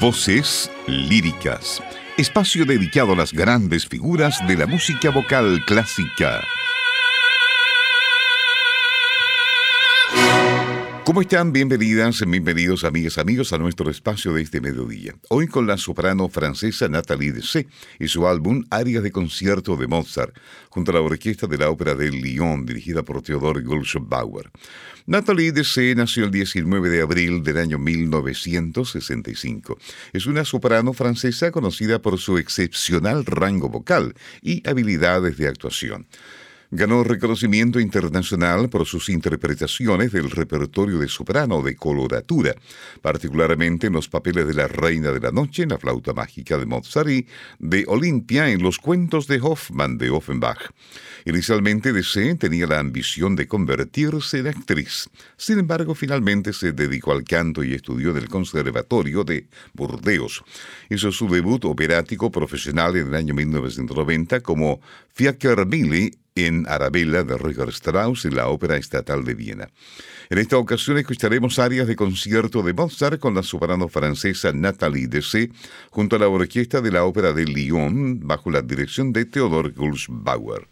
Voces líricas. Espacio dedicado a las grandes figuras de la música vocal clásica. ¿Cómo están? Bienvenidas, bienvenidos amigas, amigos a nuestro espacio de este mediodía. Hoy con la soprano francesa Nathalie Dessé y su álbum Arias de concierto de Mozart, junto a la orquesta de la ópera de Lyon, dirigida por Theodor Bauer. Nathalie Dessé nació el 19 de abril del año 1965. Es una soprano francesa conocida por su excepcional rango vocal y habilidades de actuación. Ganó reconocimiento internacional por sus interpretaciones del repertorio de soprano de coloratura, particularmente en los papeles de la Reina de la Noche en la flauta mágica de Mozart de Olimpia en los cuentos de Hoffmann de Offenbach. Inicialmente Dessé tenía la ambición de convertirse en actriz. Sin embargo, finalmente se dedicó al canto y estudió en el Conservatorio de Burdeos. Hizo su debut operático profesional en el año 1990 como Fiaker-Milli en Arabella de Richard Strauss en la Ópera Estatal de Viena. En esta ocasión escucharemos áreas de concierto de Mozart con la soprano francesa Nathalie Dessé junto a la orquesta de la Ópera de Lyon bajo la dirección de Theodor Gulsbauer.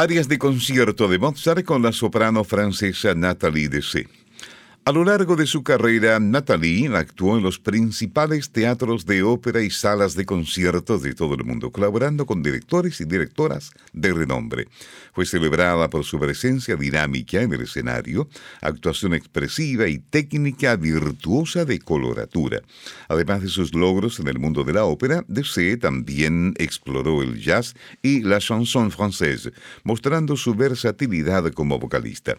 Áreas de concierto de Mozart con la soprano francesa Nathalie Dessé. A lo largo de su carrera, Nathalie actuó en los principales teatros de ópera y salas de conciertos de todo el mundo, colaborando con directores y directoras de renombre. Fue celebrada por su presencia dinámica en el escenario, actuación expresiva y técnica virtuosa de coloratura. Además de sus logros en el mundo de la ópera, Dessé también exploró el jazz y la chanson française, mostrando su versatilidad como vocalista.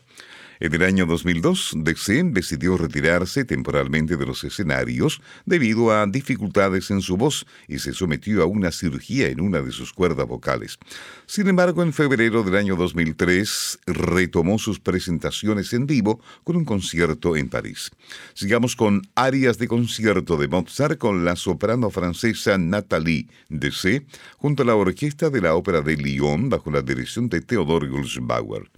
En el año 2002, Dexé decidió retirarse temporalmente de los escenarios debido a dificultades en su voz y se sometió a una cirugía en una de sus cuerdas vocales. Sin embargo, en febrero del año 2003 retomó sus presentaciones en vivo con un concierto en París. Sigamos con áreas de concierto de Mozart con la soprano francesa Nathalie Dessé junto a la orquesta de la Ópera de Lyon bajo la dirección de Theodore Gulsbauer.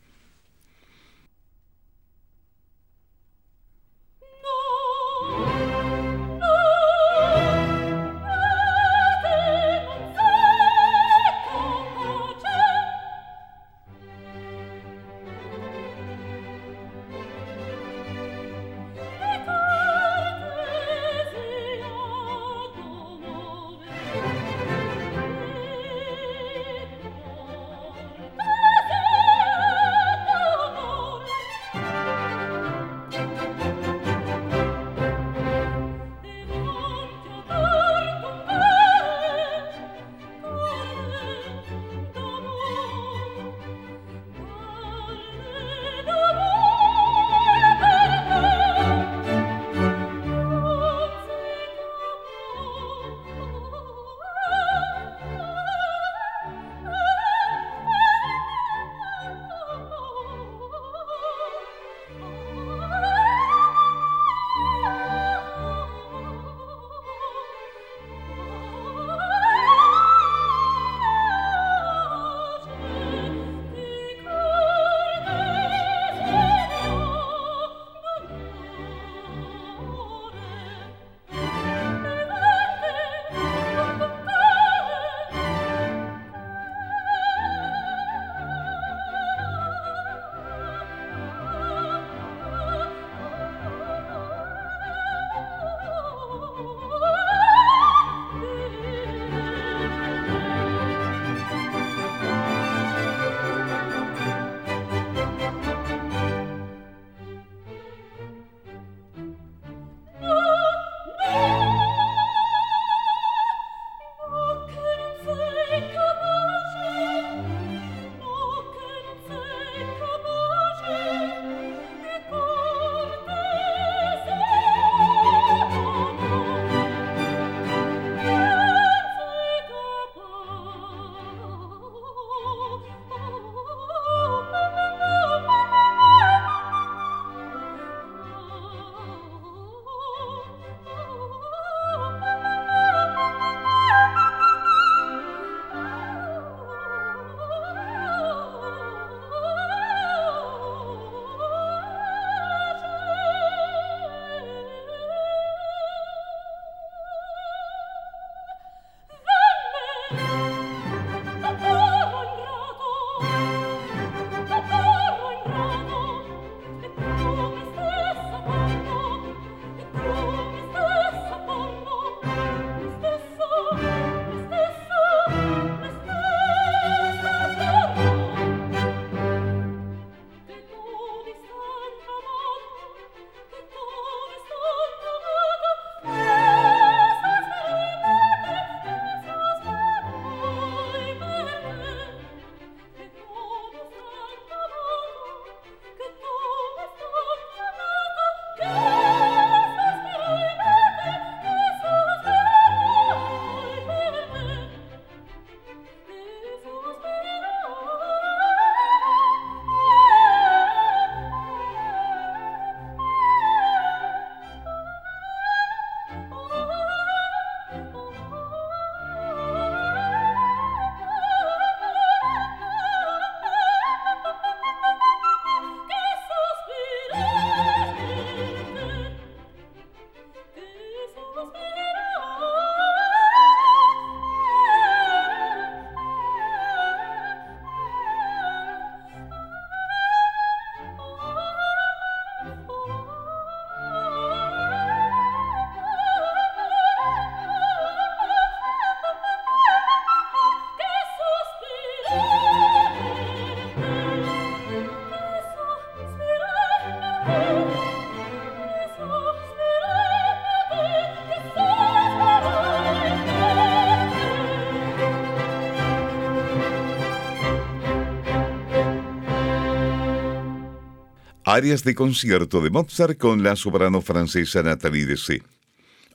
Áreas de concierto de Mozart con la soprano francesa Nathalie Dessé.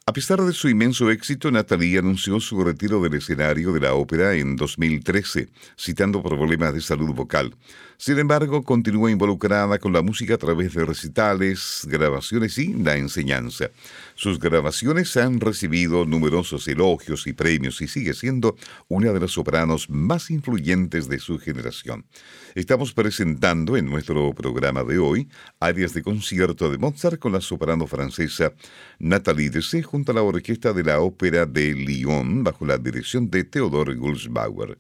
A pesar de su inmenso éxito, Nathalie anunció su retiro del escenario de la ópera en 2013, citando problemas de salud vocal. Sin embargo, continúa involucrada con la música a través de recitales, grabaciones y la enseñanza. Sus grabaciones han recibido numerosos elogios y premios y sigue siendo una de las sopranos más influyentes de su generación. Estamos presentando en nuestro programa de hoy áreas de concierto de Mozart con la soprano francesa Nathalie Dessé junto a la orquesta de la Ópera de Lyon bajo la dirección de Theodore Gulsbauer.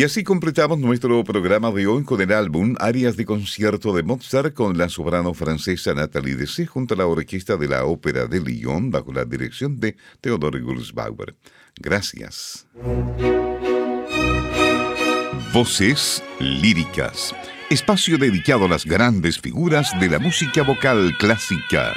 Y así completamos nuestro programa de hoy con el álbum Arias de concierto de Mozart con la soprano francesa Nathalie Dessé junto a la orquesta de la Ópera de Lyon bajo la dirección de Theodore Gulsbauer. Gracias. Voces líricas. Espacio dedicado a las grandes figuras de la música vocal clásica.